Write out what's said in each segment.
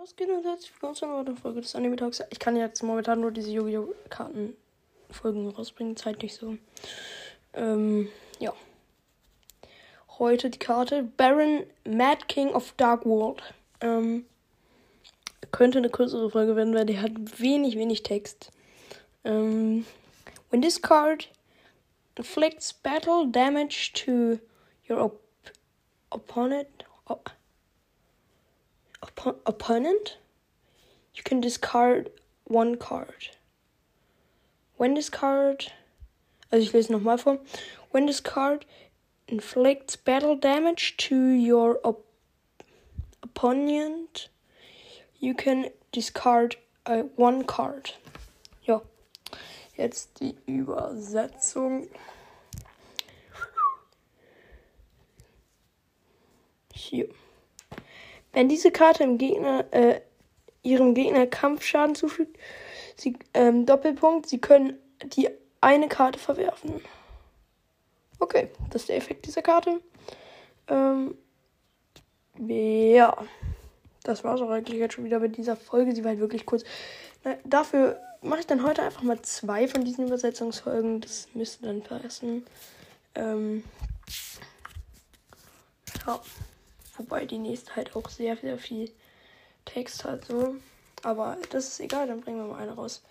Was geht und herzlich willkommen zu einer weiteren Folge des Anime Talks. Ich kann jetzt momentan nur diese Yu-Gi-Oh! Karten-Folgen rausbringen, zeitlich so. Ähm, ja. Heute die Karte Baron Mad King of Dark World. Ähm, könnte eine kürzere Folge werden, weil die hat wenig, wenig Text. Ähm, when this card inflicts battle damage to your op opponent, op oppo opponent, you can discard one card. When this card, also ich lese nochmal vor. When this card inflicts battle damage to your op opponent, you can discard uh, one card. Ja, jetzt die Übersetzung. Hier. Wenn diese Karte im Gegner, äh, ihrem Gegner Kampfschaden zufügt, sie, ähm, Doppelpunkt, sie können die eine Karte verwerfen. Okay, das ist der Effekt dieser Karte. Ähm, ja, das war es auch eigentlich jetzt schon wieder mit dieser Folge. Sie war halt wirklich kurz. Na, dafür mache ich dann heute einfach mal zwei von diesen Übersetzungsfolgen. Das müsste dann passen. Ähm, ja. Wobei die nächste halt auch sehr, sehr viel Text hat. So. Aber das ist egal, dann bringen wir mal eine raus,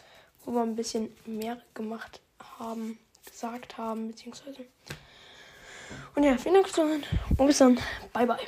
wo wir ein bisschen mehr gemacht haben, gesagt haben, beziehungsweise. Und ja, vielen Dank fürs Zuhören und bis dann. Bye, bye.